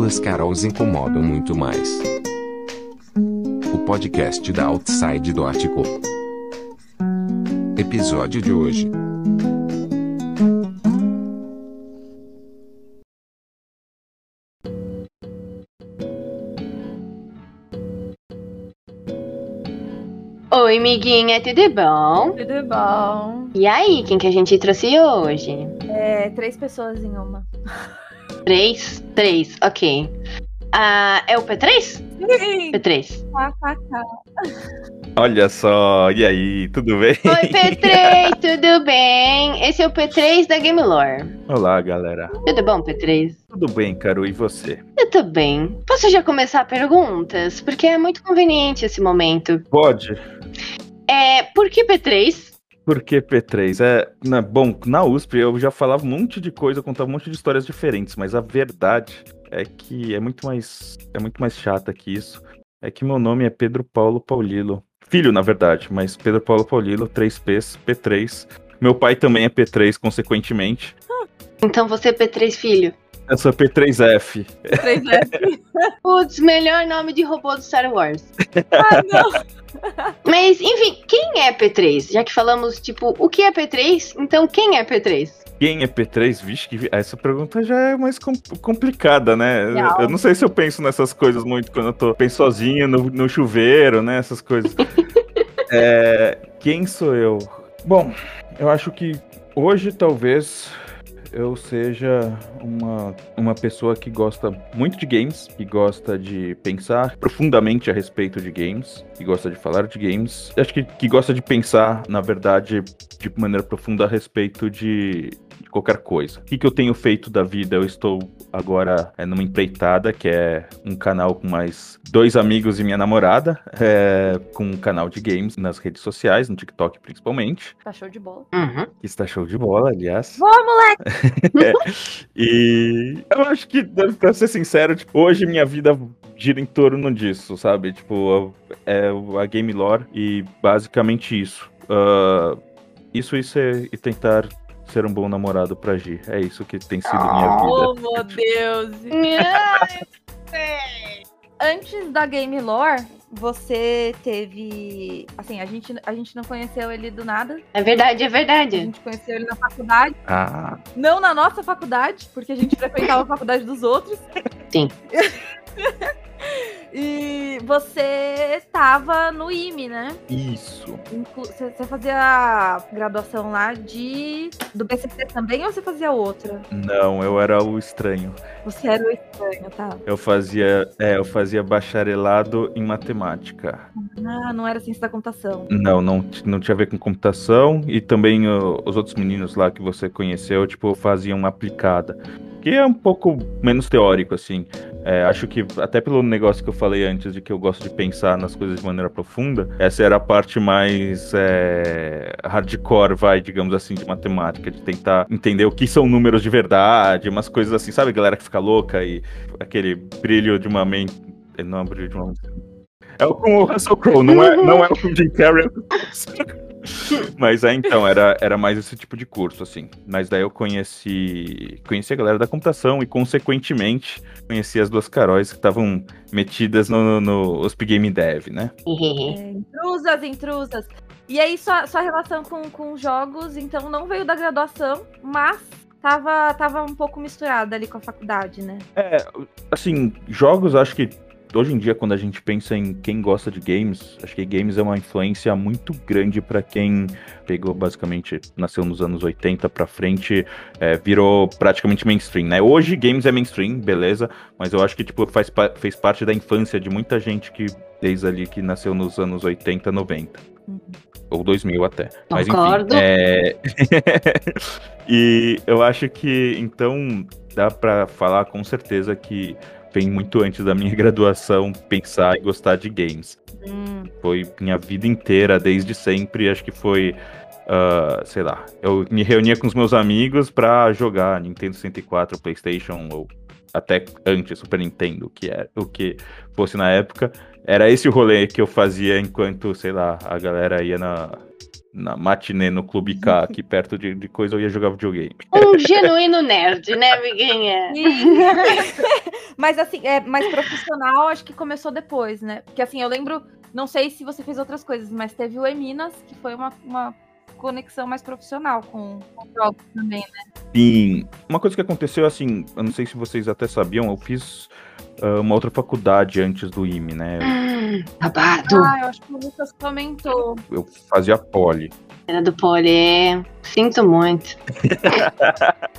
Duas Carols incomodam muito mais. O podcast da Outside do Ártico. Episódio de hoje. Oi, amiguinha, tudo bom? Tudo bom? E aí, quem que a gente trouxe hoje? É, três pessoas em uma. Três? Três, ok. Ah, é o P3? Sim. P3. Olha só, e aí, tudo bem? Oi, P3, tudo bem? Esse é o P3 da Game Lore. Olá, galera. Tudo bom, P3? Tudo bem, Caro, e você? Eu tô bem. Posso já começar perguntas? Porque é muito conveniente esse momento. Pode. É, por que P3? Por que P3? É, na- bom, na USP eu já falava um monte de coisa, contava um monte de histórias diferentes, mas a verdade é que é muito mais é muito mais chata que isso. É que meu nome é Pedro Paulo Paulilo. Filho, na verdade, mas Pedro Paulo Paulilo, 3Ps, P3. Meu pai também é P3, consequentemente. Então você é P3 filho. Sou P3F. Três F. Putz, melhor nome de robô do Star Wars. Ah, não. Mas, enfim, quem é P3? Já que falamos, tipo, o que é P3? Então, quem é P3? Quem é P3? Vixe, que... essa pergunta já é mais com- complicada, né? Eu- Real. Eu não sei se eu penso nessas coisas muito quando eu tô bem sozinho no, no chuveiro, né? Essas coisas. É, quem sou eu? Bom, eu acho que hoje talvez eu seja uma, uma pessoa que gosta muito de games, que gosta de pensar profundamente a respeito de games, que gosta de falar de games. Acho que, que gosta de pensar, na verdade, de maneira profunda a respeito de, de qualquer coisa. O que, que eu tenho feito da vida? Eu estou agora é, numa empreitada, que é um canal com mais dois amigos e minha namorada, é, com um canal de games nas redes sociais, no TikTok principalmente, Tá show de bola. Uhum. está show de bola, aliás. Vamos, moleque! E eu acho que, pra ser sincero, tipo, hoje minha vida gira em torno disso, sabe? Tipo, é a Game Lore e basicamente isso. Ah, isso e, ser, e tentar ser um bom namorado pra Gi. É isso que tem sido minha Oh, vida. meu Deus! Antes da Game Lore, você teve. Assim, a gente, a gente não conheceu ele do nada. É verdade, é A verdade. gente conheceu ele na faculdade. Ah, Não na nossa faculdade, porque a gente frequentava a faculdade dos outros. Sim. e você tava no IME, né? isso. Você fazia graduação lá de. do BCC também ou você fazia outra? Não, eu era o estranho. Você era o estranho, tá? Eu fazia, é, eu fazia bacharelado em matemática. Ah, não era ciência da computação. Não, não, não tinha a ver com computação e também ó, os outros meninos lá que você conheceu, tipo, faziam aplicada. Que é um pouco menos teórico, assim. É, acho que até pelo negócio que eu falei antes de que eu gosto de pensar nas coisas de maneira profunda, essa era a parte mais é, hardcore, vai, digamos assim, de matemática, de tentar entender o que são números de verdade, umas coisas assim, sabe, galera que fica louca e aquele brilho de uma mente. Não é brilho de uma. É o com o Russell Crowe, não é, não é o com o Jim Carrey. Mas é, então, era, era mais esse tipo de curso, assim. Mas daí eu conheci, conheci a galera da computação e, consequentemente, conheci as duas Caróis que estavam metidas no, no, no OSP Game Dev, né? É, intrusas, intrusas. E aí, sua, sua relação com, com jogos, então, não veio da graduação, mas tava, tava um pouco misturada ali com a faculdade, né? É, assim, jogos, acho que hoje em dia, quando a gente pensa em quem gosta de games, acho que games é uma influência muito grande pra quem pegou, basicamente, nasceu nos anos 80 pra frente, é, virou praticamente mainstream, né? Hoje, games é mainstream, beleza, mas eu acho que, tipo, faz, fez parte da infância de muita gente que, desde ali, que nasceu nos anos 80, 90. Ou 2000 até. Mas enfim, Concordo. é... e eu acho que, então, dá pra falar com certeza que vem muito antes da minha graduação pensar e gostar de games. Hum, Foi minha vida inteira, desde sempre, acho que foi. ah, sei lá, eu me reunia com os meus amigos pra jogar Nintendo 64, PlayStation ou até antes Super Nintendo, que era o que fosse na época. Era esse o rolê que eu fazia enquanto, sei lá, a galera ia na, na matinê no Clube K, aqui perto de, de coisa, eu ia jogar videogame. Um genuíno nerd, né, amiguinha? Mas assim, é mais profissional, acho que começou depois, né? Porque assim, eu lembro, não sei se você fez outras coisas, mas teve o Eminas, que foi uma, uma conexão mais profissional com, com jogos também, né? Sim. Uma coisa que aconteceu, assim, eu não sei se vocês até sabiam, eu fiz uma outra faculdade antes do IME, né? Hum, babado. Ah, eu acho que o Lucas comentou. Eu fazia poli. Era do Poli. é. Sinto muito.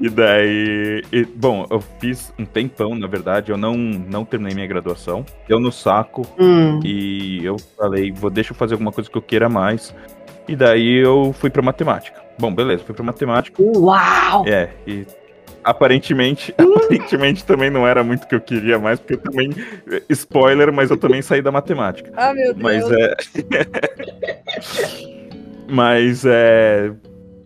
E daí. e, bom, eu fiz um tempão, na verdade. Eu não, não terminei minha graduação. Deu no saco. Hum. E eu falei, vou, deixa eu fazer alguma coisa que eu queira mais. E daí eu fui pra matemática. Bom, beleza, fui pra matemática. Uau! É, e aparentemente, aparentemente também não era muito o que eu queria mais, porque eu também. Spoiler, mas eu também saí da matemática. Ah, meu Deus. Mas é. Mas é.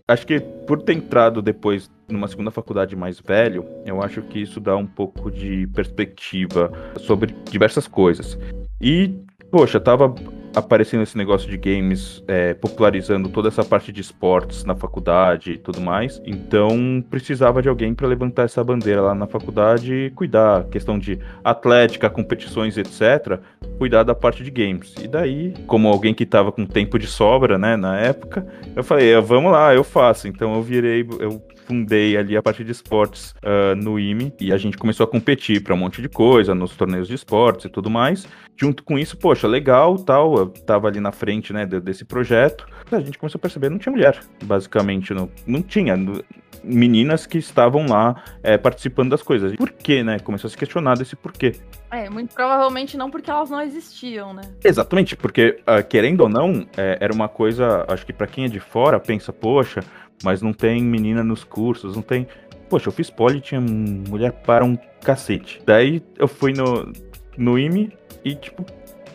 Acho que por ter entrado depois numa segunda faculdade mais velho, eu acho que isso dá um pouco de perspectiva sobre diversas coisas. E, poxa, tava aparecendo esse negócio de games, é, popularizando toda essa parte de esportes na faculdade e tudo mais. Então, precisava de alguém para levantar essa bandeira lá na faculdade e cuidar, questão de atlética, competições, etc. Cuidar da parte de games. E daí, como alguém que tava com tempo de sobra, né, na época, eu falei, "Ah, vamos lá, eu faço. Então, eu virei, eu fundei ali a parte de esportes ah, no IME e a gente começou a competir para um monte de coisa, nos torneios de esportes e tudo mais. Junto com isso, poxa, legal, tal, eu tava ali na frente, né, de- desse projeto. A gente começou a perceber não tinha mulher, basicamente, não, não tinha meninas que estavam lá é, participando das coisas. Por quê, né? Começou a se questionar desse porquê. É, muito provavelmente não porque elas não existiam, né? Exatamente, porque ah, querendo ou não, é, era uma coisa, acho que pra quem é de fora pensa, poxa, mas não tem menina nos cursos, não tem. Poxa, eu fiz poli, tinha mulher para um cacete. Daí eu fui no, no IME e, tipo,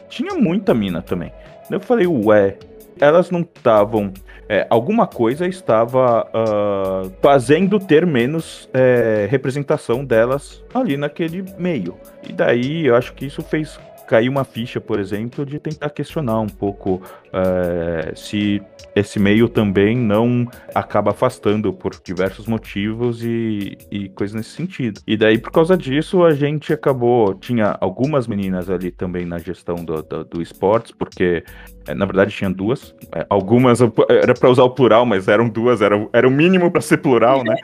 tinha muita mina também. Eu falei, ué, elas não estavam. É, alguma coisa estava ah, fazendo ter menos é, representação delas ali naquele meio. E daí eu acho que isso fez cair uma ficha, por exemplo, de tentar questionar um pouco é, se esse meio também não acaba afastando por diversos motivos e, e coisas nesse sentido. E daí, por causa disso, a gente acabou. Tinha algumas meninas ali também na gestão do, do, do esportes, porque é, na verdade tinha duas. É, algumas era para usar o plural, mas eram duas, era, era o mínimo para ser plural, né?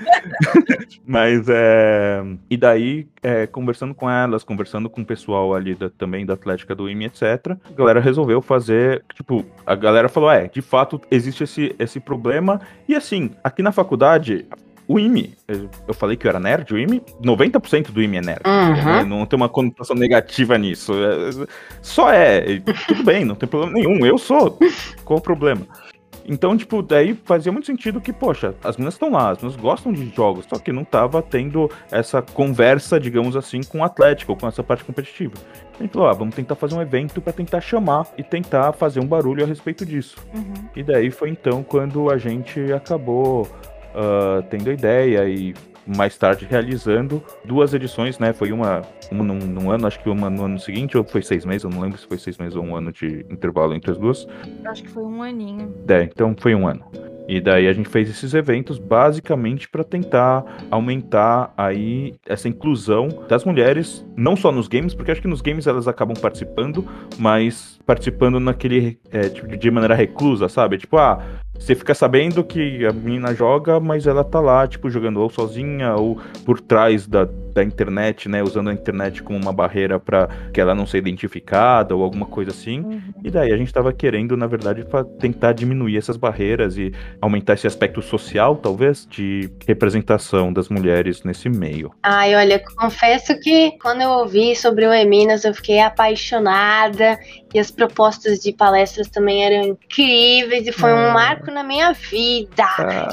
mas é. E daí, é, conversando com elas, conversando com o pessoal ali da- também da Atlética do IME, etc., a galera resolveu fazer. Tipo, a galera falou: é, de fato existe esse, esse problema. E assim, aqui na faculdade. O IME, eu falei que eu era nerd, o IME, 90% do IME é nerd. Uhum. né? Não tem uma conotação negativa nisso. É- Só é, tudo bem, não tem problema nenhum. Eu sou. Qual o problema? Então, tipo, daí fazia muito sentido que, poxa, as meninas estão lá, as meninas gostam de jogos, só que não tava tendo essa conversa, digamos assim, com o Atlético, com essa parte competitiva. A gente falou, ah, vamos tentar fazer um evento pra tentar chamar e tentar fazer um barulho a respeito disso. Uhum. E daí foi então quando a gente acabou ah, tendo a ideia e mais tarde realizando duas edições, né? Foi uma, uma num, num ano, acho que uma no ano seguinte, ou foi seis meses, eu não lembro se foi seis meses ou um ano de intervalo entre as duas. Acho que foi um aninho. É, então foi um ano. E daí a gente fez esses eventos basicamente para tentar aumentar aí essa inclusão das mulheres, não só nos games, porque acho que nos games elas acabam participando, mas participando naquele é, tipo, de maneira reclusa, sabe? Tipo, ah, você fica sabendo que a menina joga, mas ela tá lá, tipo, jogando ou sozinha ou por trás da, da internet, né? Usando a internet como uma barreira para que ela não seja identificada ou alguma coisa assim. Uhum. E daí a gente tava querendo, na verdade, tentar diminuir essas barreiras e aumentar esse aspecto social, talvez, de representação das mulheres nesse meio. Ai, olha, confesso que quando eu ouvi sobre o Eminas, eu fiquei apaixonada e as propostas de palestras também eram incríveis e foi um Ah. marco na minha vida.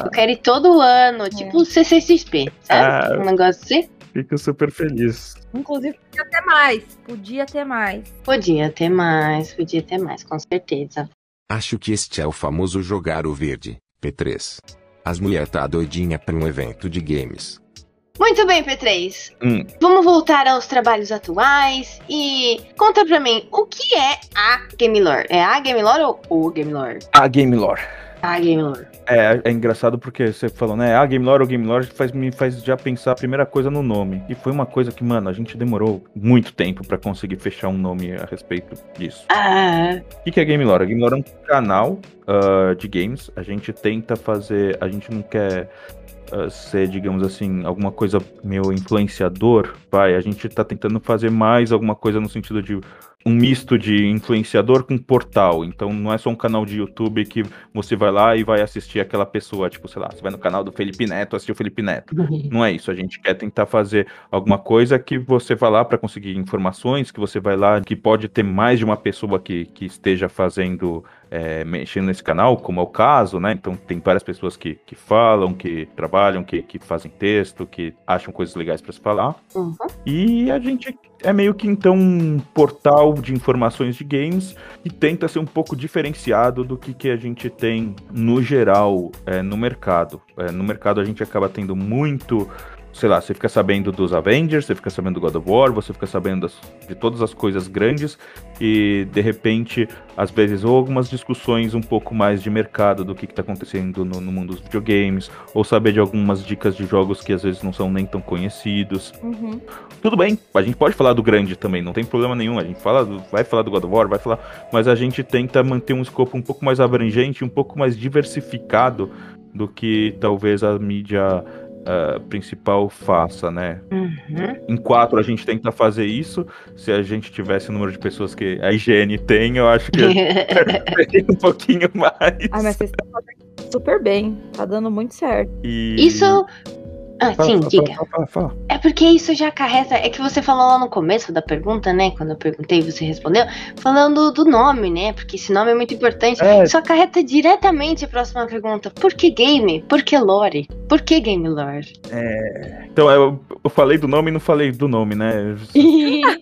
Eu quero ir todo ano, tipo o CCXP, sabe? Ah. Um negócio assim. Fico super feliz. Inclusive, podia ter mais. Podia ter mais. Podia ter mais, podia ter mais, com certeza. Acho que este é o famoso jogar o verde, P3. As mulher tá doidinha pra um evento de games. Muito bem, P3. Hum. Vamos voltar aos trabalhos atuais e conta pra mim, o que é a Game Lore? É a Game Lore ou o Game Lore? A Game Lore. Ah, Game Lore. É, é engraçado porque você falou, né? Ah, Game Lore ou Game Lore faz, me faz já pensar a primeira coisa no nome. E foi uma coisa que, mano, a gente demorou muito tempo pra conseguir fechar um nome a respeito disso. Ah, O que, que é Game Lore? A Game Lore é um canal ah, de games. A gente tenta fazer. A gente não quer ah, ser, digamos assim, alguma coisa meio influenciador. Vai, a gente tá tentando fazer mais alguma coisa no sentido de um misto de influenciador com portal. Então não é só um canal de YouTube que você vai lá e vai assistir aquela pessoa, tipo, sei lá, você vai no canal do Felipe Neto assistir o Felipe Neto. Não é isso, a gente quer tentar fazer alguma coisa que você vai lá para conseguir informações, que você vai lá, que pode ter mais de uma pessoa que, que esteja fazendo, é, mexendo nesse canal, como é o caso, né? Então tem várias pessoas que, que falam, que trabalham, que, que fazem texto, que acham coisas legais para se falar. uhum. E a gente é meio que então um portal de informações de games que tenta ser um pouco diferenciado do que, que a gente tem no geral é, no mercado. É, no mercado a gente acaba tendo muito. Sei lá, você fica sabendo dos Avengers, você fica sabendo do God of War, você fica sabendo das- de todas as coisas grandes e de repente, às vezes, ou algumas discussões um pouco mais de mercado do que está acontecendo no, no mundo dos videogames, ou saber de algumas dicas de jogos que às vezes não são nem tão conhecidos. Uhum. Tudo bem, a gente pode falar do grande também, não tem problema nenhum. A gente fala, do- vai falar do God of War, vai falar, mas a gente tenta manter um escopo um pouco mais abrangente, um pouco mais diversificado do que talvez a mídia ah, principal faça, né? Uhum. Em quatro a gente tenta fazer isso. Se a gente tivesse o número de pessoas que a IGN tem, eu acho que seria um pouquinho mais. Ai, mas vocês estão fazendo super bem. Tá dando muito certo. E- Isso. Ah, Fala, sim, fala, diga. fala. É porque isso já acarreta. É que você falou lá no começo da pergunta, né? Quando eu perguntei você respondeu, falando do nome, né? Porque esse nome é muito importante. É. Isso acarreta diretamente a próxima pergunta. Por que game? Por que lore? Por que game lore? Então, eu, eu falei do nome e não falei do nome, né?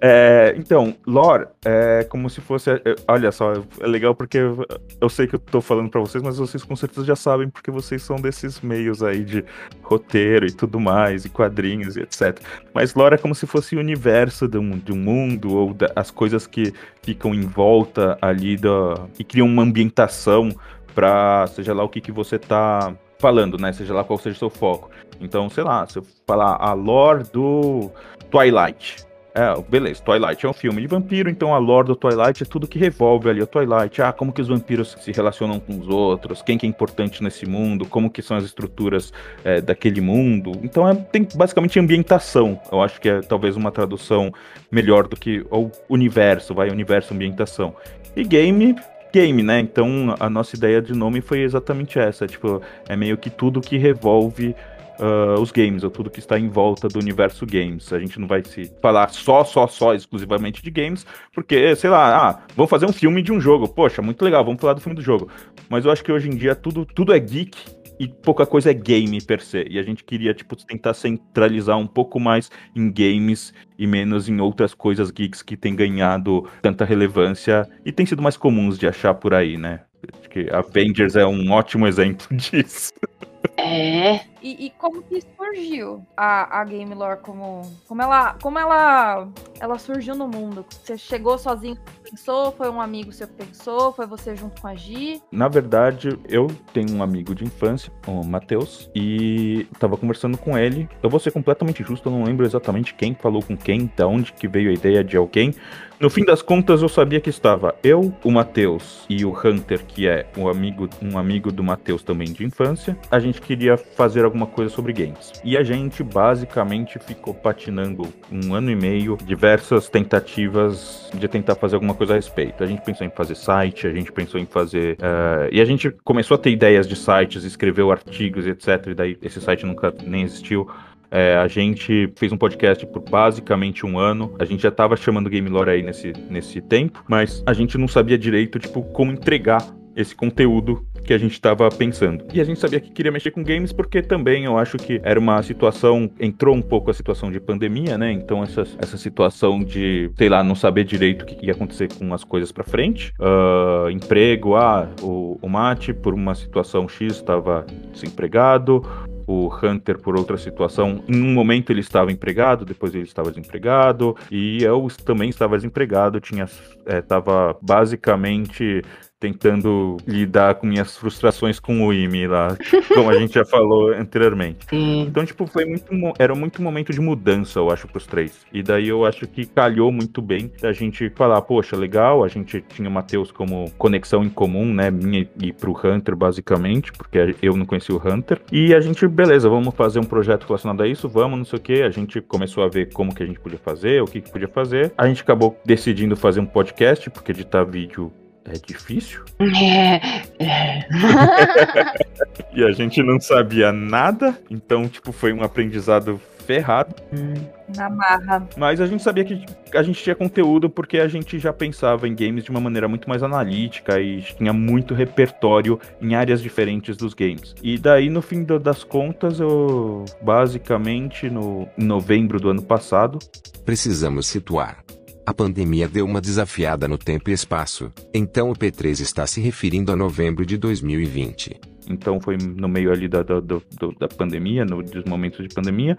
É, então, lore é como se fosse. é, Olha só, é legal porque eu, eu sei que eu tô falando pra vocês, mas vocês com certeza já sabem, porque vocês são desses meios aí de roteiro e tudo mais, e quadrinhos e etc. Mas lore é como se fosse o universo de um, de um mundo, ou da- as coisas que ficam em volta ali da. e criam uma ambientação pra seja lá o que, que você tá falando, né? Seja lá qual seja o seu foco. Então, sei lá, se eu falar a lore do Twilight. É, beleza, Twilight é um filme de vampiro, então a lore do Twilight é tudo que revolve ali o Twilight. Ah, como que os vampiros se relacionam com os outros, quem que é importante nesse mundo, como que são as estruturas é, daquele mundo. Então é, tem basicamente ambientação. Eu acho que é talvez uma tradução melhor do que o universo, vai, universo, ambientação. E game, game, né? Então a nossa ideia de nome foi exatamente essa. Tipo, é meio que tudo que revolve ah, os games, ou tudo que está em volta do universo games. A gente não vai se falar só, só, só, exclusivamente de games, porque, sei lá, ah, vamos fazer um filme de um jogo. Poxa, muito legal, vamos falar do filme do jogo. Mas eu acho que hoje em dia tudo, tudo é geek e pouca coisa é game per se. E a gente queria, tipo, tentar centralizar um pouco mais em games e menos em outras coisas geeks que têm ganhado tanta relevância e têm sido mais comuns de achar por aí, né? Acho que Avengers é um ótimo exemplo disso. É. E, e como que surgiu a, a Game Lore como. Como ela. Como ela. Ela surgiu no mundo? Você chegou sozinho que pensou? Foi um amigo seu que pensou? Foi você junto com a Gi? Na verdade, eu tenho um amigo de infância, o Matheus, e tava conversando com ele. Eu vou ser completamente justo, eu não lembro exatamente quem falou com quem, da onde que veio a ideia de alguém. No fim das contas, eu sabia que estava eu, o Matheus e o Hunter, que é um amigo, um amigo do Matheus também de infância. A gente queria fazer alguma coisa sobre games. E a gente basicamente ficou patinando um ano e meio, diversas tentativas de tentar fazer alguma coisa a respeito. A gente pensou em fazer site, a gente pensou em fazer. eh, e a gente começou a ter ideias de sites, escreveu artigos, etc. E daí esse site nunca nem existiu. É, a gente fez um podcast por basicamente um ano. A gente já tava chamando Game Lore aí nesse, nesse tempo, mas a gente não sabia direito, tipo, como entregar esse conteúdo que a gente estava pensando. E a gente sabia que queria mexer com games porque também eu acho que era uma situação, entrou um pouco a situação de pandemia, né? Então essa, essa situação de, sei lá, não saber direito o que ia acontecer com as coisas para frente. Ah, emprego, ah, o, o Mate por uma situação X estava desempregado, o Hunter por outra situação. Em um momento ele estava empregado, depois ele estava desempregado, e eu também estava desempregado, tinha estava basicamente tentando lidar com minhas frustrações com o IME lá, como a gente já falou anteriormente. Sim. Então, tipo, foi muito, era muito momento de mudança, eu acho, pros três. E daí eu acho que calhou muito bem da gente falar, poxa, legal, a gente tinha o Matheus como conexão em comum, né, minha e pro Hunter, basicamente, porque eu não conhecia o Hunter. E a gente, beleza, vamos fazer um projeto relacionado a isso, vamos, não sei o que. A gente começou a ver como que a gente podia fazer, o que, que podia fazer. A gente acabou decidindo fazer um podcast, porque editar vídeo é difícil. É, é. E a gente não sabia nada, então, tipo, foi um aprendizado ferrado. Na marra. Mas a gente sabia que a gente tinha conteúdo porque a gente já pensava em games de uma maneira muito mais analítica e tinha muito repertório em áreas diferentes dos games. E daí, no fim das contas, eu basicamente no em novembro do ano passado, Precisamos situar. A pandemia deu uma desafiada no tempo e espaço, então o P3 está se referindo a novembro de 2020. então foi no meio ali da, da, do- da pandemia, no, dos momentos de pandemia,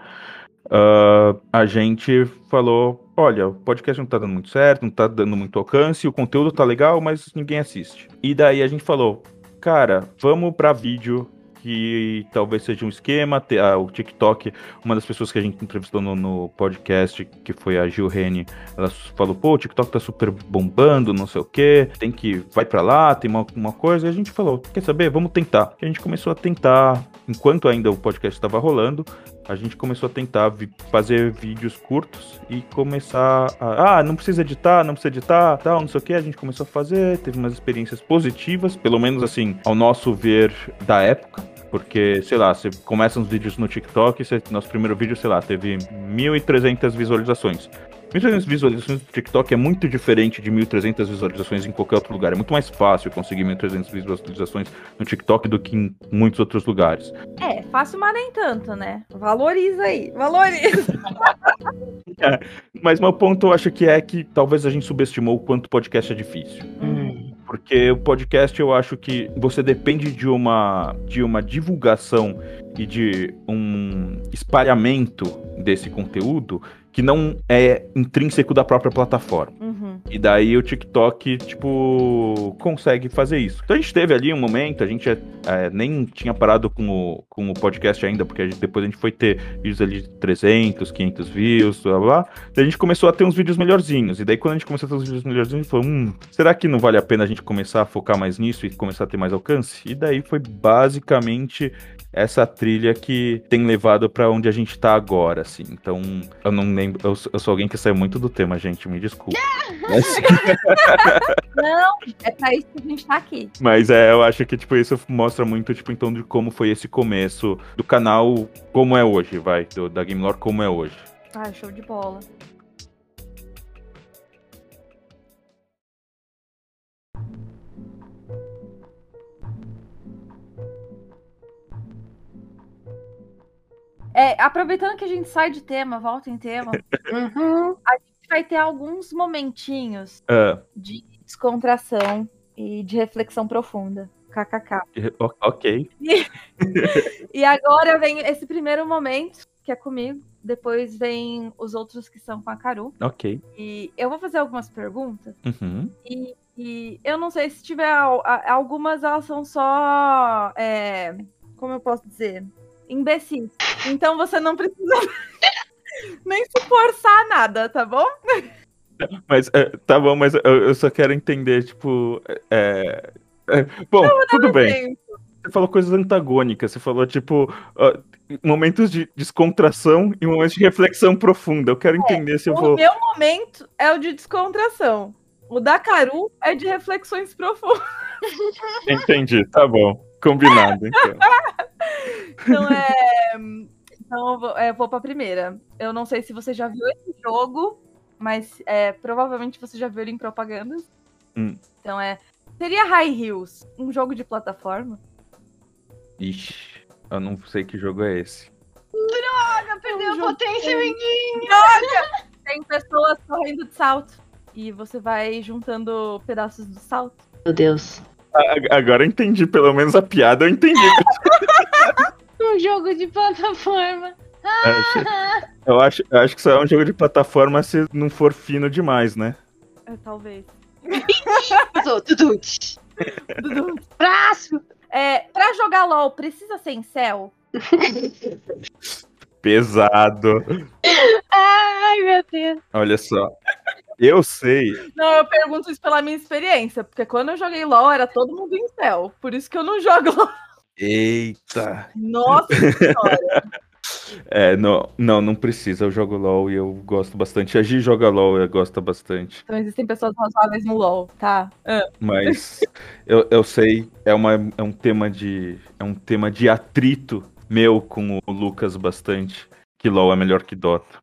ah, a gente falou: olha, o podcast não tá dando muito certo, não tá dando muito alcance, o conteúdo tá legal, mas ninguém assiste. E daí a gente falou: cara, vamos pra vídeo. Que talvez seja um esquema. ah, o TikTok, uma das pessoas que a gente entrevistou no, no podcast, que foi a Gil Rene, ela falou: pô, o TikTok tá super bombando, não sei o que, tem que. Vai pra lá, tem uma, uma coisa. E a gente falou: quer saber? Vamos tentar. E a gente começou a tentar, enquanto ainda o podcast estava rolando, a gente começou a tentar fazer vídeos curtos e começar a. Ah, não precisa editar, não precisa editar, tal, não sei o que. A gente começou a fazer, teve umas experiências positivas, pelo menos assim, ao nosso ver da época. Porque, sei lá, você começa uns vídeos no TikTok, você, nosso primeiro vídeo, sei lá, teve 1.300 visualizações. 1.300 visualizações no TikTok é muito diferente de 1.300 visualizações em qualquer outro lugar. É muito mais fácil conseguir 1.300 visualizações no TikTok do que em muitos outros lugares. É, fácil, mas nem tanto, né? Valoriza aí, valoriza. Mas meu ponto eu acho que é que talvez a gente subestimou o quanto o podcast é difícil. Hum. Porque o podcast eu acho que você depende de uma, de uma divulgação e de um espalhamento desse conteúdo que não é intrínseco da própria plataforma. Uhum. E daí o TikTok, tipo, consegue fazer isso. Então a gente teve ali um momento, a gente é, é, nem tinha parado com o, com o podcast ainda, porque a gente- depois a gente foi ter vídeos ali de 300, 500 views, blá blá. blá. Daí a gente começou a ter uns vídeos melhorzinhos. E daí quando a gente começou a ter uns vídeos melhorzinhos, a gente falou, hum, será que não vale a pena a gente começar a focar mais nisso e começar a ter mais alcance? E daí foi basicamente essa trilha que tem levado pra onde a gente tá agora, assim. Então, eu não lembro. Eu, sou- eu sou alguém que saiu muito do tema, gente, me desculpa. Mas, Não, é pra isso que a gente tá aqui. mas é, eu acho que, tipo, isso mostra muito, tipo, então, de como foi esse começo do canal, como é hoje, vai, do- da Game Lore, como é hoje. Ah, show de bola. É, aproveitando que a gente sai de tema, volta em tema, Uhum. vai ter alguns momentinhos Ah, de descontração e de reflexão profunda. KKK. ok. E agora vem esse primeiro momento, que é comigo. Depois vem os outros que são com a Caru. Ok. E eu vou fazer algumas perguntas. Uhum. E, e eu não sei se tiver. al- a- Algumas elas são só. é, como eu posso dizer? Imbecis. Então você não precisa nem se forçar nada, tá bom? Mas, é, tá bom, mas eu, só quero entender, tipo, é... é, bom, tudo bem. Sim. Você falou coisas antagônicas, você falou, tipo, ó, momentos de descontração e momentos de reflexão profunda. Eu quero entender se eu O vou. meu momento é o de descontração. O da Caru é de reflexões profundas. Entendi, tá bom. Combinado, então. Então é. Então eu vou, é, vou pra primeira. Eu não sei se você já viu esse jogo, mas é, provavelmente você já viu ele em propagandas. Hum. Então é. Seria High Hills um jogo de plataforma? Ixi, eu não sei que jogo é esse. Droga, perdeu um a potência, menino. Tem pessoas correndo de salto. E você vai juntando pedaços do salto. Meu Deus. Agora eu entendi, pelo menos a piada eu entendi. Um jogo de plataforma. Acho- Eu acho, eu acho que isso é um jogo de plataforma se não for fino demais, né? É, talvez. Próximo! É, pra jogar LOL, precisa ser em céu? Pesado. Ai, meu Deus. Olha só. Eu sei. Não, eu pergunto isso pela minha experiência, porque quando eu joguei LOL era todo mundo em céu. Por isso que eu não jogo LOL. Eita. Nossa senhora. É, não, não, não precisa. Eu jogo LOL e eu gosto bastante. A Gi joga LOL e gosta bastante. Então existem pessoas razoáveis no LOL, tá? Ah. Mas eu, eu sei, é, uma, é um tema de. É um tema de atrito meu com o Lucas bastante. Que LOL é melhor que Dota.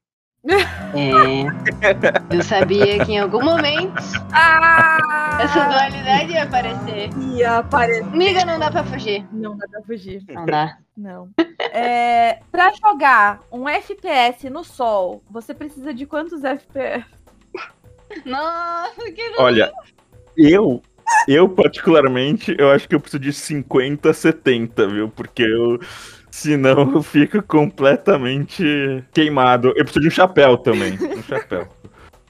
É. Eu sabia que em algum momento Ah! essa dualidade ia aparecer. ia aparecer. Amiga, não dá pra fugir. Não dá pra fugir. Não dá. Não. É, pra jogar um FPS no sol, você precisa de quantos FPS? Nossa, que Olha, eu. Eu, particularmente, eu acho que eu preciso de 50, 70, viu? Porque eu. Senão eu fico completamente queimado. Eu preciso de um chapéu também. Um chapéu.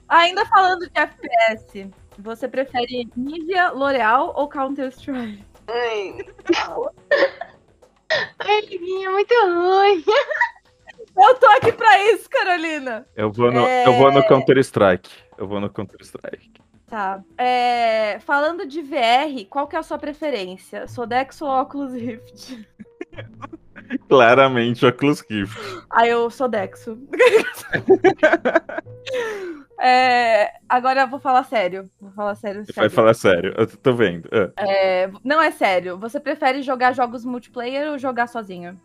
Ainda falando de FPS, você prefere Nivea, L'Oreal ou Counter-Strike? Ai. Ai, é muito ruim. Eu tô aqui pra isso, Carolina. Eu vou no, É. eu vou no Counter-Strike. Eu vou no Counter-Strike. Tá. É, falando de VR, qual que é a sua preferência? Sodexo ou Oculus Rift? Claramente, Oculus Rift. Ah, eu sou Dexo. É, agora eu vou falar sério. Vou falar sério. Você vai sério. falar sério, eu tô vendo. Ah, É, não é sério. Você prefere jogar jogos multiplayer ou jogar sozinho?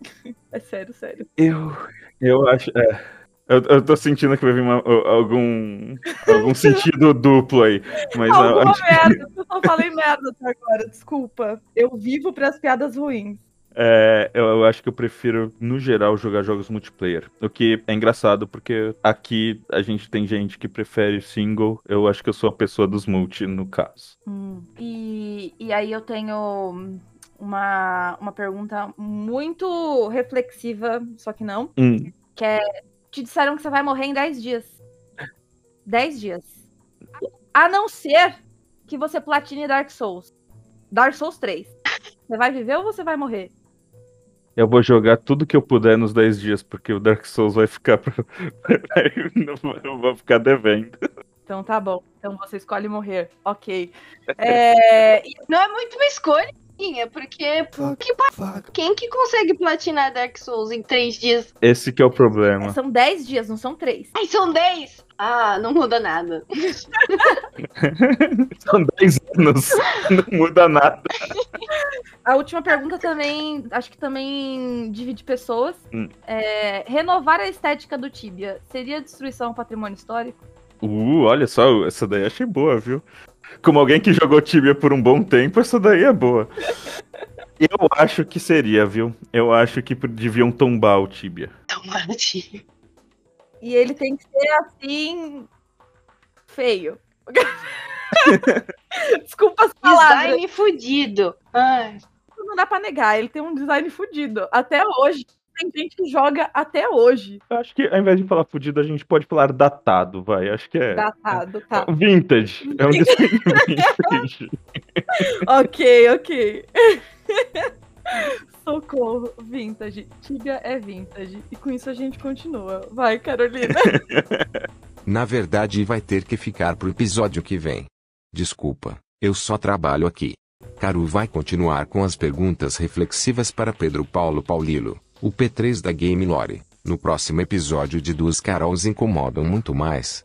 É sério, sério. Eu, eu acho. É, eu, eu tô sentindo que vai vir uma- algum, algum sentido duplo aí. Mas eu Alguma acho- merda. Eu só falei merda até agora. Desculpa. Eu vivo pras piadas ruins. É, eu, eu acho que eu prefiro, no geral, jogar jogos multiplayer. O que é engraçado, porque aqui a gente tem gente que prefere single. Eu acho que eu sou a pessoa dos multi, no caso. E, e aí eu tenho uma, uma pergunta muito reflexiva, só que não. Hum, Te disseram que você vai morrer em 10 dias. 10 dias. A não ser que você platine Dark Souls. Dark Souls 3. Você vai viver ou você vai morrer? Eu vou jogar tudo que eu puder nos 10 dias, porque o Dark Souls vai ficar. eu vou ficar devendo. Então tá bom. Então você escolhe morrer. Ok. É, Não é muito uma escolha, minha, porque que pa- quem que consegue platinar Dark Souls em três dias? Esse que é o problema. são 10 dias, não são 3. Ai, são dez! Ah, não muda nada. São 10 anos, não muda nada. A última pergunta também, acho que também divide pessoas. Hum. É, renovar a estética do Tibia seria destruição ao patrimônio histórico? Uh, olha só, essa daí achei boa, viu? Como alguém que jogou Tibia por um bom tempo, essa daí é boa. Eu acho que seria, viu? Eu acho que deviam tombar o Tibia. Tomara de- E ele tem que ser assim. feio. Desculpa as palavras. Design fudido. Ai, Não dá pra negar, ele tem um design fudido. Até hoje. Tem gente que joga até hoje. Eu acho que ao invés de falar fudido, a gente pode falar datado, vai. Acho que é. Datado, tá. Vintage. É um vintage. ok, ok. Socorro, vintage. Tibia é vintage. E com isso a gente continua. Vai, Carolina. Na verdade, vai ter que ficar pro episódio que vem. Desculpa, eu só trabalho aqui. Caru vai continuar com as perguntas reflexivas para Pedro Paulo Paulilo, o P3 da Game Lore. No próximo episódio de Duas Carols Incomodam Muito Mais.